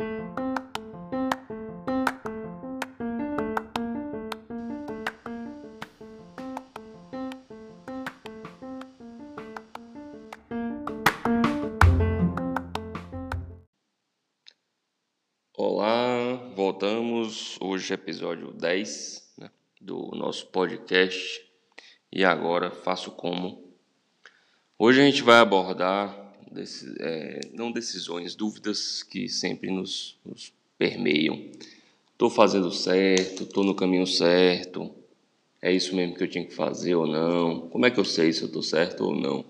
Olá, voltamos. Hoje, episódio 10 né, do nosso podcast. E agora faço como. Hoje a gente vai abordar é, não decisões, dúvidas que sempre nos, nos permeiam. Estou fazendo certo? Estou no caminho certo? É isso mesmo que eu tinha que fazer ou não? Como é que eu sei se eu estou certo ou não?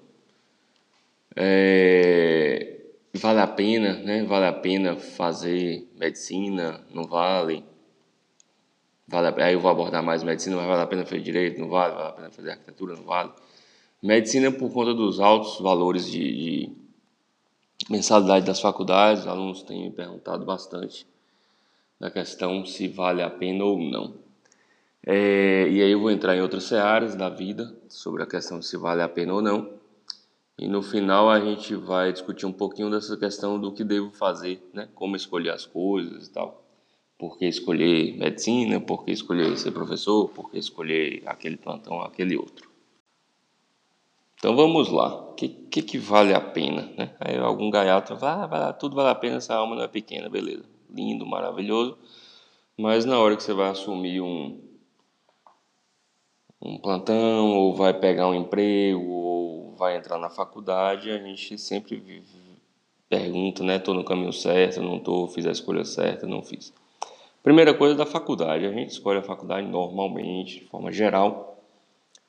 É, vale a pena, né? Vale a pena fazer medicina? Não vale? vale aí eu vou abordar mais medicina, mas vale a pena fazer direito? Não vale? Vale a pena fazer arquitetura? Não vale? Medicina por conta dos altos valores de, de mensalidade das faculdades, os alunos têm me perguntado bastante da questão se vale a pena ou não. É, e aí eu vou entrar em outras searas da vida sobre a questão se vale a pena ou não. E no final a gente vai discutir um pouquinho dessa questão do que devo fazer, né? Como escolher as coisas e tal. Por que escolher medicina, por que escolher ser professor, por que escolher aquele plantão, aquele outro. Então vamos lá. O que, que, que, vale a pena? Né? Aí algum gaiato vai, ah, vai, tudo vale a pena, essa alma não é pequena, beleza. Lindo, maravilhoso. Mas na hora que você vai assumir um, um plantão, ou vai pegar um emprego, vai entrar na faculdade, a gente sempre pergunta, né? Estou no caminho certo, não estou, fiz a escolha certa, não fiz. Primeira coisa da faculdade, a gente escolhe a faculdade normalmente, de forma geral,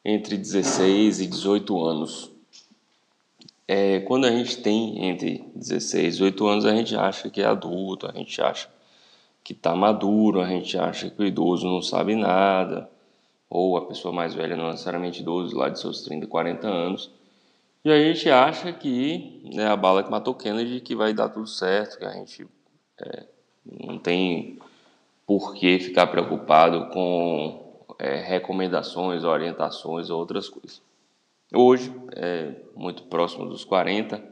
entre 16 e 18 anos. É, quando a gente tem entre 16 e 18 anos, a gente acha que é adulto, a gente acha que está maduro, a gente acha que o idoso não sabe nada, ou a pessoa mais velha, não necessariamente idoso, lá de seus 30, 40 anos, e a gente acha que né, a bala que matou Kennedy que vai dar tudo certo, que a gente é, não tem por que ficar preocupado com é, recomendações, orientações ou outras coisas. Hoje, é, muito próximo dos 40,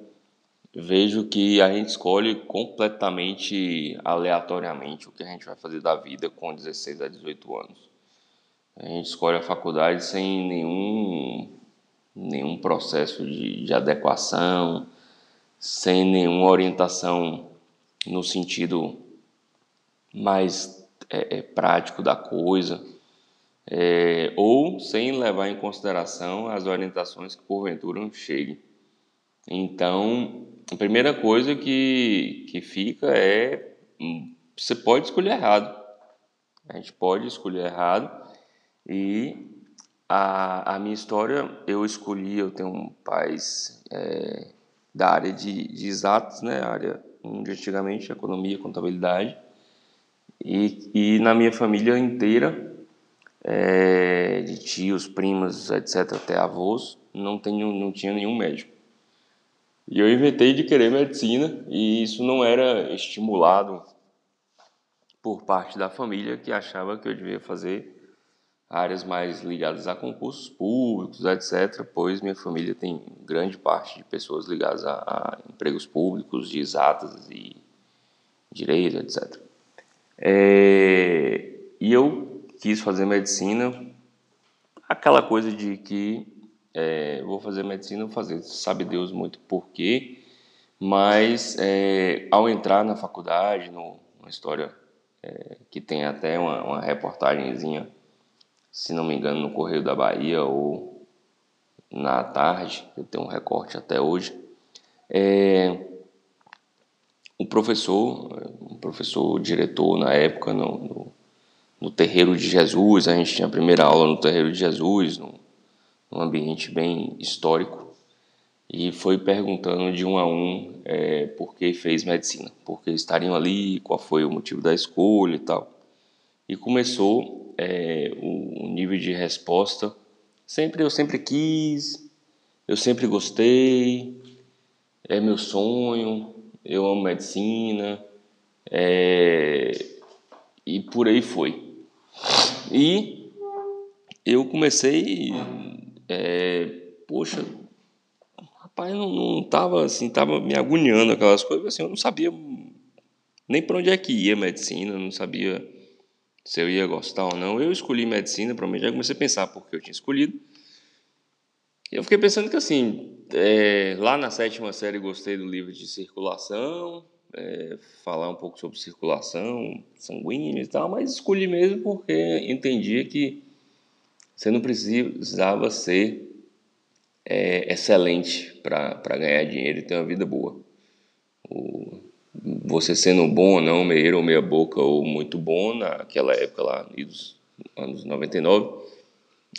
vejo que a gente escolhe completamente aleatoriamente o que a gente vai fazer da vida com 16 a 18 anos. A gente escolhe a faculdade sem nenhum nenhum processo de, de adequação, sem nenhuma orientação no sentido mais é, é, prático da coisa, é, ou sem levar em consideração as orientações que porventura não cheguem. Então, a primeira coisa que, que fica é: hum, você pode escolher errado. A gente pode escolher errado e a, a minha história, eu escolhi, eu tenho pais é, da área de, de exatos, né, área de antigamente, economia, contabilidade, e, e na minha família inteira, é, de tios, primos, etc., até avós, não, tenho, não tinha nenhum médico. E eu inventei de querer medicina, e isso não era estimulado por parte da família, que achava que eu devia fazer áreas mais ligadas a concursos públicos, etc., pois minha família tem grande parte de pessoas ligadas a, a empregos públicos, de exatas e direito, etc. É, e eu quis fazer medicina, aquela coisa de que é, vou fazer medicina, vou fazer, sabe Deus muito porquê, mas é, ao entrar na faculdade, no, uma história é, que tem até uma, uma reportagenzinha se não me engano, no Correio da Bahia ou na tarde, eu tenho um recorte até hoje. É, o professor, o professor diretor na época no, no, no, Terreiro de Jesus, a gente tinha a primeira aula no Terreiro de Jesus, num, num ambiente bem histórico, e foi perguntando de um a um é, por que fez medicina, por que estariam ali, qual foi o motivo da escolha e tal. E começou é, o, nível de resposta. Sempre eu sempre quis, eu sempre gostei, é meu sonho, eu amo medicina, é, e por aí foi. E eu comecei, é, poxa, rapaz, não, não tava assim, tava me agoniando aquelas coisas, assim, eu não sabia nem para onde é que ia medicina, não sabia se eu ia gostar ou não. Eu escolhi medicina, provavelmente já comecei a pensar porque eu tinha escolhido. Eu fiquei pensando que assim, é, lá na sétima série gostei do livro de circulação, é, falar um pouco sobre circulação sanguínea e tal, mas escolhi mesmo porque entendia que você não precisava ser é, excelente para ganhar dinheiro e ter uma vida boa. O, você sendo bom ou não, meio ou meia boca ou muito bom, naquela época lá, nos anos 99,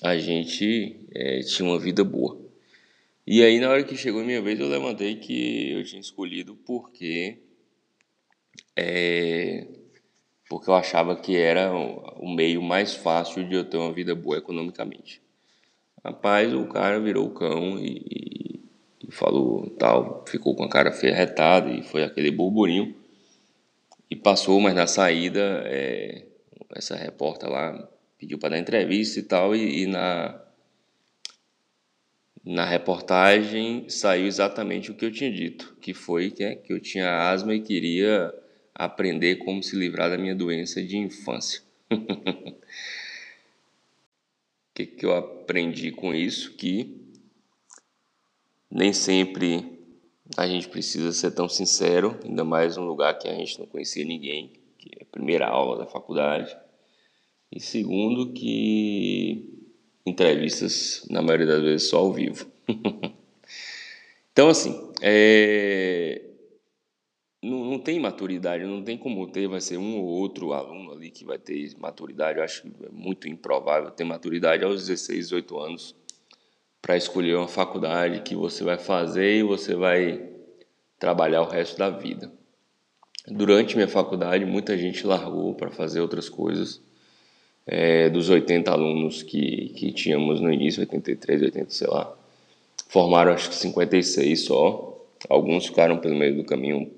a gente é, tinha uma vida boa. E aí, na hora que chegou a minha vez, eu levantei que eu tinha escolhido porque é, porque eu achava que era o meio mais fácil de eu ter uma vida boa economicamente. Rapaz, o cara virou o cão e, e, falou tal, ficou com a cara ferretada e foi aquele burburinho. E passou, mas na saída, é, essa repórter lá pediu para dar entrevista e tal, e, e na, na reportagem saiu exatamente o que eu tinha dito, que foi que, é, que eu tinha asma e queria aprender como se livrar da minha doença de infância. O que, que eu aprendi com isso? Que nem sempre a gente precisa ser tão sincero, ainda mais num lugar que a gente não conhecia ninguém, que é a primeira aula da faculdade. E segundo, que entrevistas, na maioria das vezes, só ao vivo. então, assim, é não, não tem maturidade, não tem como ter, vai ser um ou outro aluno ali que vai ter maturidade. Eu acho é muito improvável ter maturidade aos 16, 18 anos para escolher uma faculdade que você vai fazer e você vai trabalhar o resto da vida. Durante minha faculdade, muita gente largou para fazer outras coisas. É, dos 80 alunos que, que tínhamos no início, 83, 80, sei lá, formaram acho que 56 só. Alguns ficaram pelo meio do caminho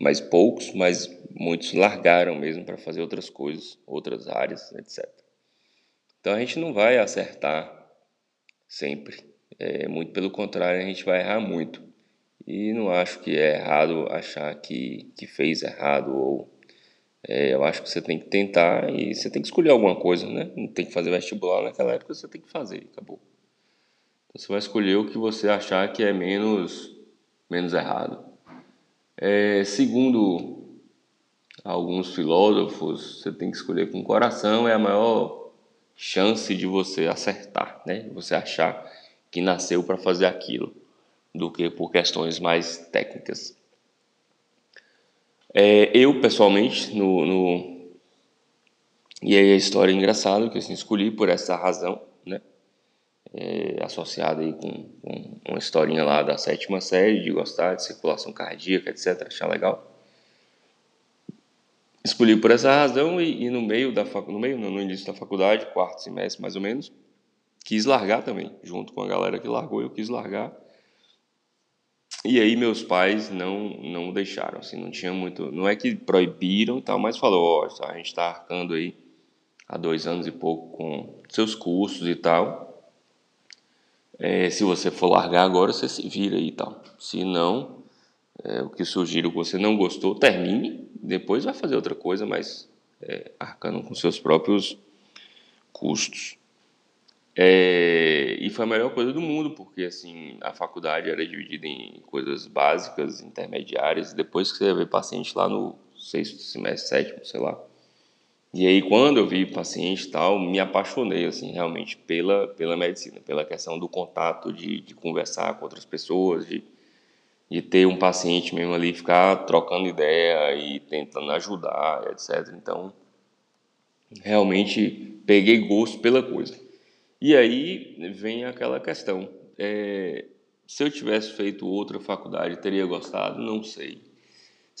mas poucos, mas muitos largaram mesmo para fazer outras coisas, outras áreas, etc. Então a gente não vai acertar sempre, é, muito pelo contrário, a gente vai errar muito. E não acho que é errado achar que, que fez errado, ou é, eu acho que você tem que tentar e você tem que escolher alguma coisa, né? Não tem que fazer vestibular naquela época, você tem que fazer, acabou. Então você vai escolher o que você achar que é menos, menos errado. É, segundo alguns filósofos, você tem que escolher com o coração, é a maior chance de você acertar, né? Você achar que nasceu para fazer aquilo, do que por questões mais técnicas. É, eu, pessoalmente, no, no, E aí a história é engraçada, que eu assim, escolhi por essa razão, né? É, associada aí com, com, uma historinha lá da sétima série, de gostar de circulação cardíaca, etc., achar legal. Escolhi por essa razão e, e no meio da fac... no meio não, no início da faculdade, quarto semestre mais ou menos, quis largar também, junto com a galera que largou, eu quis largar. E aí meus pais não não deixaram, assim, não tinha muito, não é que proibiram e tal, mas falou, ó, oh, a gente está arcando aí há dois anos e pouco com seus custos e tal, é, se você for largar agora, você se vira e tal. Se não, é, o que sugiro que você não gostou, termine, depois vai fazer outra coisa, mas é, arcando com seus próprios custos. É, e foi a melhor coisa do mundo, porque assim a faculdade era dividida em coisas básicas, intermediárias, depois que você ia ver paciente lá no sexto semestre, sétimo, sei lá, e aí, quando eu vi paciente e tal, me apaixonei, assim, realmente pela, pela medicina, pela questão do contato, de, de conversar com outras pessoas, de, de ter um paciente mesmo ali, ficar trocando ideia e tentando ajudar, etc. Então, realmente peguei gosto pela coisa. E aí vem aquela questão: é, se eu tivesse feito outra faculdade, teria gostado? Não sei.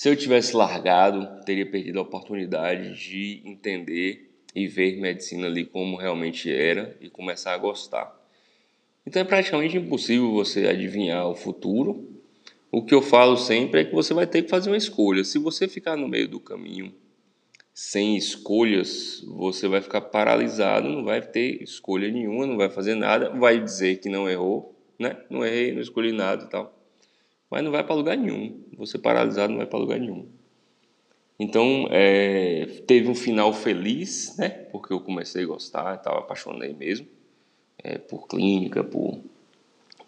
Se eu tivesse largado, teria perdido a oportunidade de entender e ver medicina ali como realmente era e começar a gostar. Então é praticamente impossível você adivinhar o futuro. O que eu falo sempre é que você vai ter que fazer uma escolha. Se você ficar no meio do caminho sem escolhas, você vai ficar paralisado, não vai ter escolha nenhuma, não vai fazer nada, vai dizer que não errou, né? Não errei, não escolhi nada e tal mas não vai para lugar nenhum. Você paralisado não vai para lugar nenhum. Então, é, teve um final feliz, né? Porque eu comecei a gostar, estava apaixonei mesmo é, por clínica, por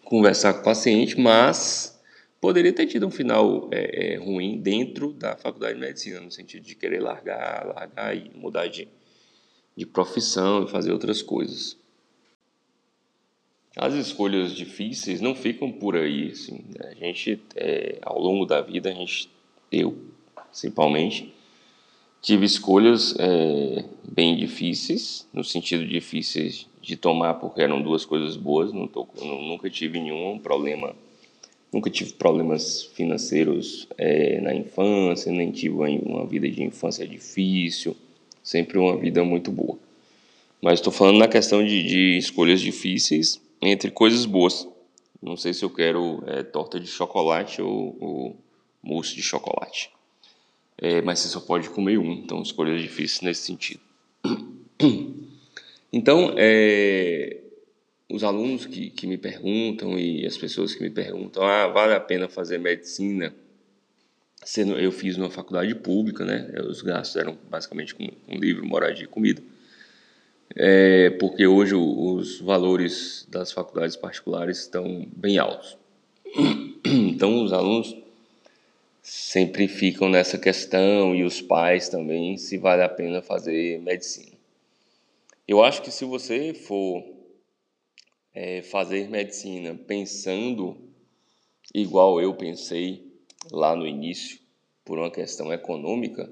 conversar com o paciente, mas poderia ter tido um final é, é, ruim dentro da faculdade de medicina, no sentido de querer largar, largar e mudar de, de profissão e fazer outras coisas. As escolhas difíceis não ficam por aí, assim. Né? A gente, é, ao longo da vida, a gente, eu principalmente, tive escolhas é, bem difíceis, no sentido difíceis de tomar, porque eram duas coisas boas. Não tô, nunca tive nenhum problema, nunca tive problemas financeiros é, na infância, nem tive uma vida de infância difícil, sempre uma vida muito boa. Mas estou falando na questão de, de, escolhas difíceis entre coisas boas. Não sei se eu quero é, torta de chocolate ou, ou mousse de chocolate. É, mas você só pode comer um, então escolhas difíceis nesse sentido. Então, é, os alunos que, que me perguntam e as pessoas que me perguntam, ah, vale a pena fazer medicina? Sendo, eu fiz numa faculdade pública, né? Os gastos eram basicamente com, com livro, moradia e comida. É, porque hoje os valores das faculdades particulares estão bem altos. Então, os alunos sempre ficam nessa questão e os pais também se vale a pena fazer medicina. Eu acho que se você for é, fazer medicina pensando igual eu pensei lá no início, por uma questão econômica,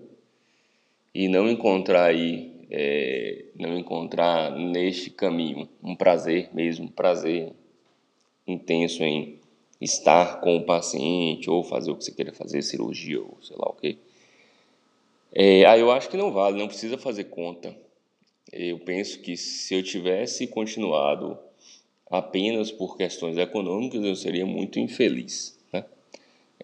e não encontrar aí, é, não encontrar neste caminho um prazer mesmo, um prazer intenso em estar com o paciente ou fazer o que você queira fazer, cirurgia ou sei lá o que. É, aí eu acho que não vale, não precisa fazer conta eu penso que se eu tivesse continuado apenas por questões econômicas, eu seria muito infeliz. Né?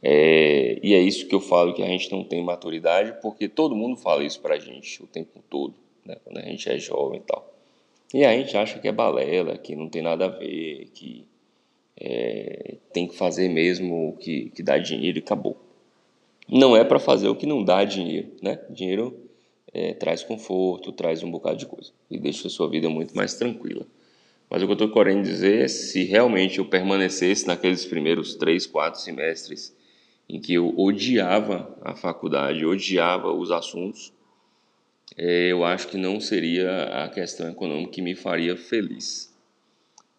É, e é isso que eu falo que a gente não tem maturidade, porque todo mundo fala isso pra gente o tempo todo, né? quando a gente é jovem e tal. E a gente acha que é balela, que não tem nada a ver, que é, tem que fazer mesmo o que, que dá dinheiro e acabou. Não é para fazer o que não dá dinheiro, né? Dinheiro é, traz conforto, traz um bocado de coisa e deixa a sua vida muito mais tranquila. Mas o que eu estou querendo dizer é se realmente eu permanecesse naqueles primeiros três, quatro semestres em que eu odiava a faculdade, odiava os assuntos, eu acho que não seria a questão econômica que me faria feliz.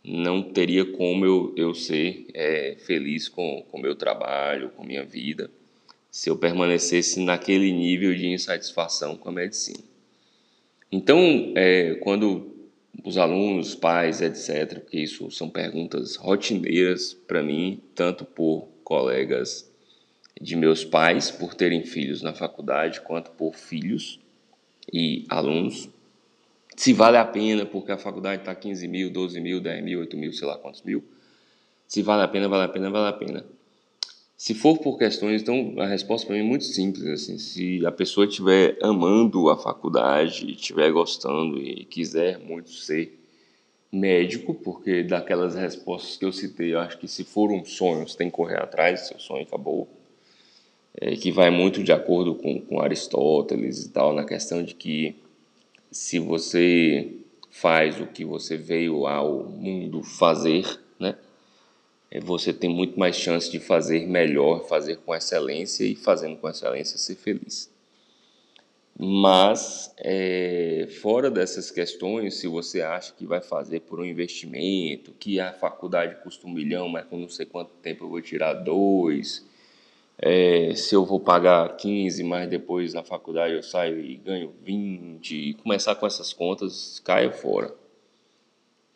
Não teria como eu, eu ser é, feliz com o meu trabalho, com minha vida se eu permanecesse naquele nível de insatisfação com a medicina. Então, é, quando os alunos, pais, etc., porque isso são perguntas rotineiras para mim, tanto por colegas de meus pais, por terem filhos na faculdade, quanto por filhos e alunos, se vale a pena, porque a faculdade está 15 mil, 12 mil, 10 mil, 8 mil, sei lá quantos mil. Se vale a pena, vale a pena, vale a pena. Se for por questões, então a resposta para mim é muito simples. Assim, se a pessoa estiver amando a faculdade, estiver gostando e quiser muito ser médico, porque daquelas respostas que eu citei, eu acho que se for um sonho, você tem que correr atrás, seu sonho acabou. É, que vai muito de acordo com, com Aristóteles e tal, na questão de que se você faz o que você veio ao mundo fazer, né? É, você tem muito mais chance de fazer melhor, fazer com excelência e fazendo com excelência ser feliz. Mas, é, fora dessas questões, se você acha que vai fazer por um investimento, que a faculdade custa um milhão, mas com não sei quanto tempo eu vou tirar dois, é, se eu vou pagar 15, mas depois na faculdade eu saio e ganho 20, e começar com essas contas, caia fora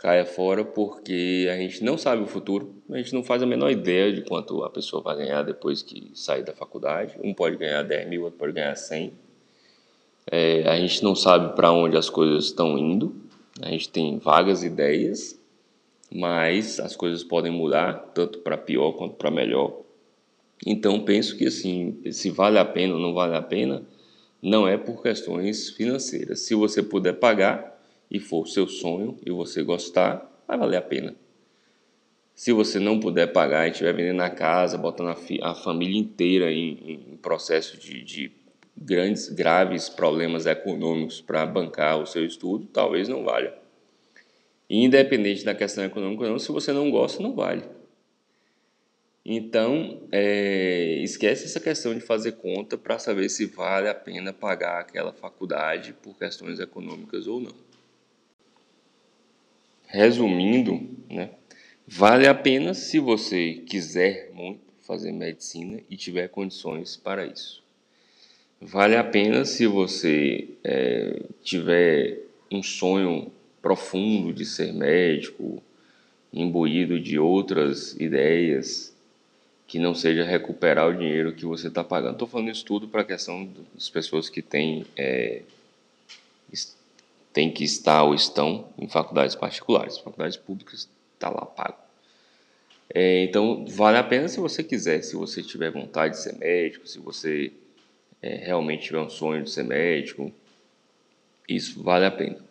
caia fora porque a gente não sabe o futuro, a gente não faz a menor ideia de quanto a pessoa vai ganhar depois que sair da faculdade. Um pode ganhar 10 mil, outro pode ganhar 100. É, a gente não sabe para onde as coisas estão indo, a gente tem vagas ideias, mas as coisas podem mudar, tanto para pior quanto para melhor. Então penso que assim, se vale a pena ou não vale a pena, não é por questões financeiras. Se você puder pagar, e for seu sonho e você gostar, vai valer a pena. Se você não puder pagar e estiver vendendo a casa, botando a, a família inteira em, em processo de, de, grandes, graves problemas econômicos para bancar o seu estudo, talvez não valha. Independente da questão econômica, não, se você não gosta, não vale. Então, é, esquece essa questão de fazer conta para saber se vale a pena pagar aquela faculdade por questões econômicas ou não. Resumindo, né, vale a pena se você quiser muito fazer medicina e tiver condições para isso. Vale a pena se você é, tiver um sonho profundo de ser médico, imbuído de outras ideias, que não seja recuperar o dinheiro que você está pagando. Estou falando isso tudo para a questão das pessoas que têm, é, que estar ou estão em faculdades particulares. Faculdades públicas está lá pago. É, então, vale a pena se você quiser, se você tiver vontade de ser médico, se você é, realmente tiver um sonho de ser médico, isso vale a pena.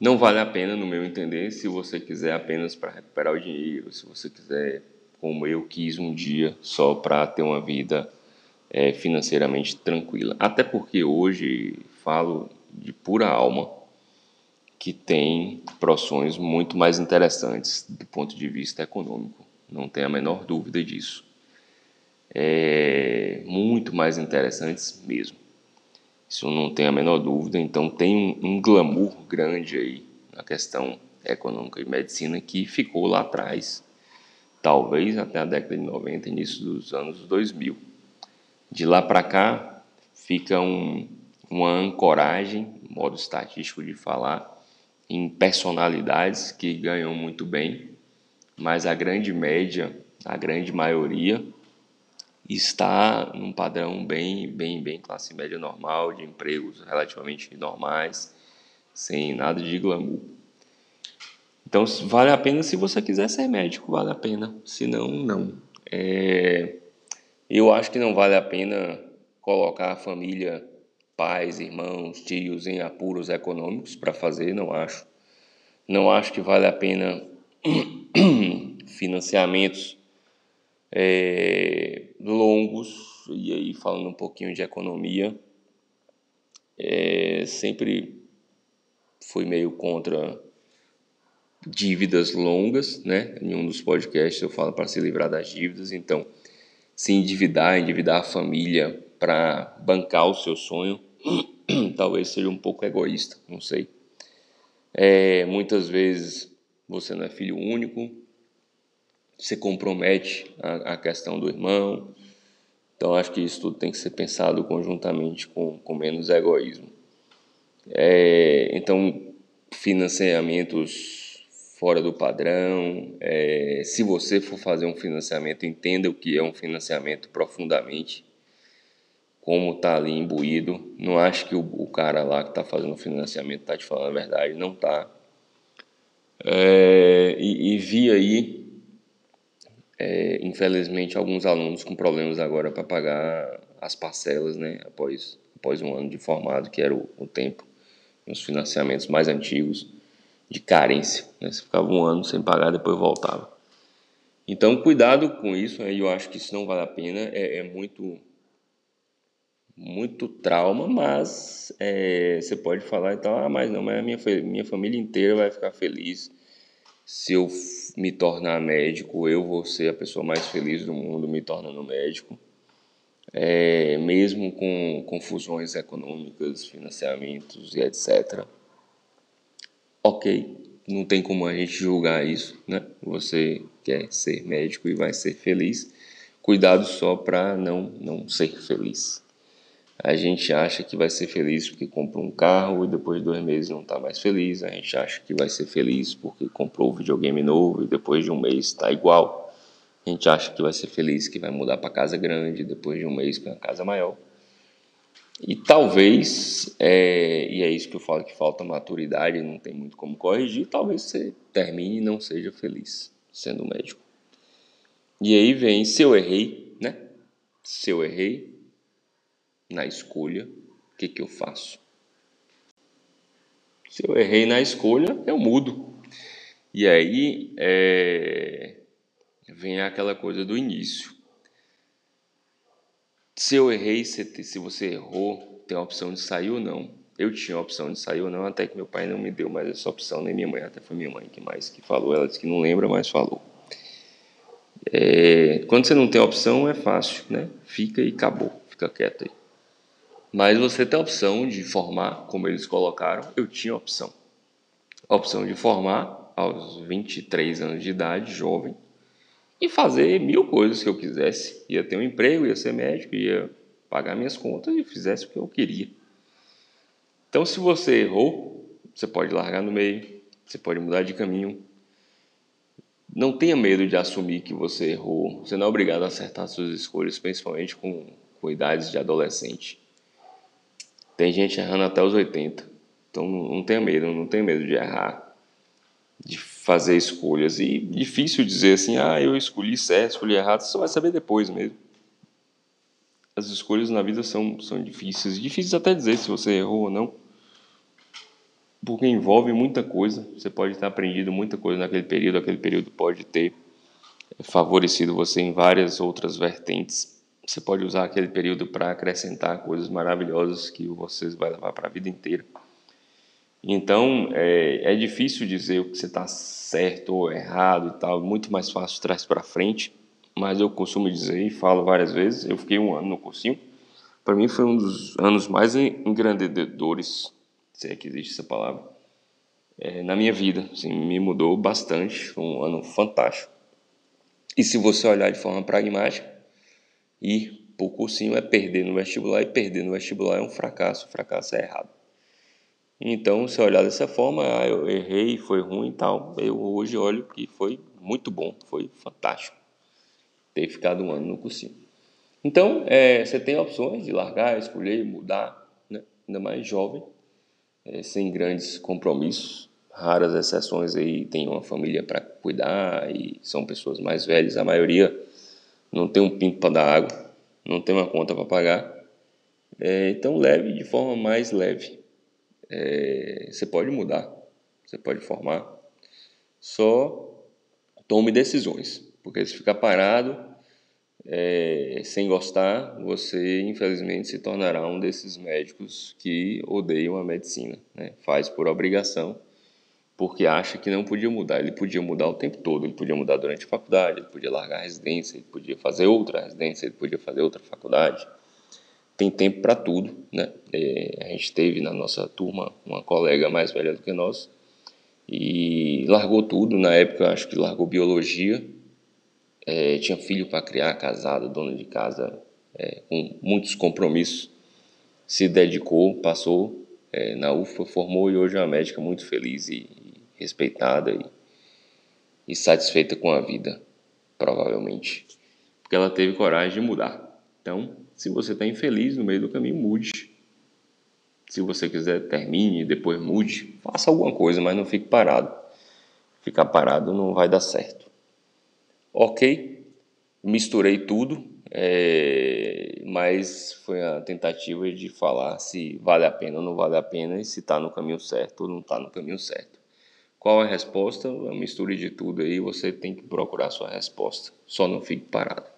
Não vale a pena, no meu entender, se você quiser apenas para recuperar o dinheiro, se você quiser, como eu quis um dia, só para ter uma vida é, financeiramente tranquila. Até porque hoje falo de pura alma que tem profissões muito mais interessantes do ponto de vista econômico, não tem a menor dúvida disso. É, muito mais interessantes mesmo. Isso não tem a menor dúvida. Então tem um, um glamour grande aí na questão econômica de medicina que ficou lá atrás, talvez até a década de 90, início dos anos 2000. De lá para cá fica um, uma ancoragem, modo estatístico de falar, em personalidades que ganham muito bem, mas a grande média, a grande maioria, está num padrão bem, bem, bem classe média normal, de empregos relativamente normais, sem nada de glamour. Então, vale a pena se você quiser ser médico, vale a pena. Se não, não. É... Eu acho que não vale a pena colocar a família pais, irmãos, tios em apuros econômicos para fazer, não acho. Não acho que vale a pena financiamentos é, longos, e aí falando um pouquinho de economia, é, sempre fui meio contra dívidas longas, né? Em um dos podcasts eu falo para se livrar das dívidas, então se endividar, endividar a família para bancar o seu sonho, talvez seja um pouco egoísta, não sei. É, muitas vezes você não é filho único, você compromete a, a, questão do irmão. Então acho que isso tudo tem que ser pensado conjuntamente com, com menos egoísmo. É, então financiamentos fora do padrão. É, se você for fazer um financiamento, entenda o que é um financiamento profundamente como tá ali imbuído. Não acho que o, o cara lá que está fazendo o financiamento está te falando a verdade, não tá. É, e, e, vi aí, é, infelizmente, alguns alunos com problemas agora para pagar as parcelas, né, após, após um ano de formado, que era o, o tempo, nos financiamentos mais antigos, de carência. Né, você ficava um ano sem pagar, depois voltava. Então, cuidado com isso, né, eu acho que isso não vale a pena, é, é muito muito trauma, mas é, você pode falar então, ah, mas não, mas a minha, minha família inteira vai ficar feliz se eu me tornar médico, eu vou ser a pessoa mais feliz do mundo me tornando médico, é, mesmo com confusões econômicas, financiamentos e etc. Ok, não tem como a gente julgar isso, né? Você quer ser médico e vai ser feliz, cuidado só para não não ser feliz. A gente acha que vai ser feliz porque comprou um carro e depois de dois meses não está mais feliz. A gente acha que vai ser feliz porque comprou um videogame novo e depois de um mês está igual. A gente acha que vai ser feliz que vai mudar para casa grande depois de um mês para casa maior. E talvez, é, e é isso que eu falo que falta maturidade, não tem muito como corrigir, talvez você termine e não seja feliz sendo médico. E aí vem, se eu errei, né? Se eu errei, na escolha, o que, que eu faço? Se eu errei na escolha, eu mudo. E aí é, vem aquela coisa do início. Se eu errei, se você errou, tem a opção de sair ou não. Eu tinha a opção de sair ou não, até que meu pai não me deu mais essa opção, nem minha mãe, até foi minha mãe que mais que falou. Ela disse que não lembra, mas falou. É, quando você não tem opção, é fácil, né? Fica e acabou, fica quieto aí. Mas você tem a opção de formar, como eles colocaram, eu tinha a opção. A opção de formar aos 23 anos de idade, jovem, e fazer mil coisas que eu quisesse. Ia ter um emprego, ia ser médico, ia pagar minhas contas e fizesse o que eu queria. Então, se você errou, você pode largar no meio, você pode mudar de caminho. Não tenha medo de assumir que você errou. Você não é obrigado a acertar suas escolhas, principalmente com, com idades de adolescente. Tem gente errando até os 80. Então não tenha medo, não tenha medo de errar, de fazer escolhas. E difícil dizer assim, ah, eu escolhi certo, escolhi errado, você só vai saber depois mesmo. As escolhas na vida são, são difíceis. Difíceis até dizer se você errou ou não. Porque envolve muita coisa. Você pode ter aprendido muita coisa naquele período, aquele período pode ter favorecido você em várias outras vertentes você pode usar aquele período para acrescentar coisas maravilhosas que você vai levar para a vida inteira. Então, é, é difícil dizer o que você está certo ou errado e tal, muito mais fácil trás para frente, mas eu costumo dizer e falo várias vezes, eu fiquei um ano no cursinho, para mim foi um dos anos mais engrandecedores, se é que existe essa palavra, é, na minha vida, assim, me mudou bastante, foi um ano fantástico. E se você olhar de forma pragmática, ir para o cursinho é perder no vestibular e perder no vestibular é um fracasso, o fracasso é errado. Então, se olhar dessa forma, ah, eu errei, foi ruim e tal, eu hoje olho que foi muito bom, foi fantástico ter ficado um ano no cursinho. Então, é, você tem opções de largar, escolher, mudar, né? ainda mais jovem, é, sem grandes compromissos. Raras exceções aí tem uma família para cuidar e são pessoas mais velhas, a maioria não tem um pinto para dar água, não tem uma conta para pagar. É, então leve de forma mais leve. É, você pode mudar, você pode formar, só tome decisões, porque se ficar parado é, sem gostar, você infelizmente se tornará um desses médicos que odeiam a medicina, né? faz por obrigação porque acha que não podia mudar. Ele podia mudar o tempo todo, ele podia mudar durante a faculdade, ele podia largar a residência, ele podia fazer outra residência, ele podia fazer outra faculdade. Tem tempo para tudo, né? É, a gente teve na nossa turma uma colega mais velha do que nós e largou tudo. Na época, acho que largou biologia, é, tinha filho para criar, casada, dona de casa, é, com muitos compromissos, se dedicou, passou é, na UFA, formou e hoje é uma médica muito feliz e, respeitada e, e satisfeita com a vida, provavelmente. Porque ela teve coragem de mudar. Então, se você está infeliz no meio do caminho, mude. Se você quiser, termine, depois mude. Faça alguma coisa, mas não fique parado. Ficar parado não vai dar certo. Ok, misturei tudo, é, mas foi a tentativa de falar se vale a pena ou não vale a pena e se está no caminho certo ou não está no caminho certo. Qual é a resposta? A mistura de tudo aí, você tem que procurar a sua resposta. Só não fique parado.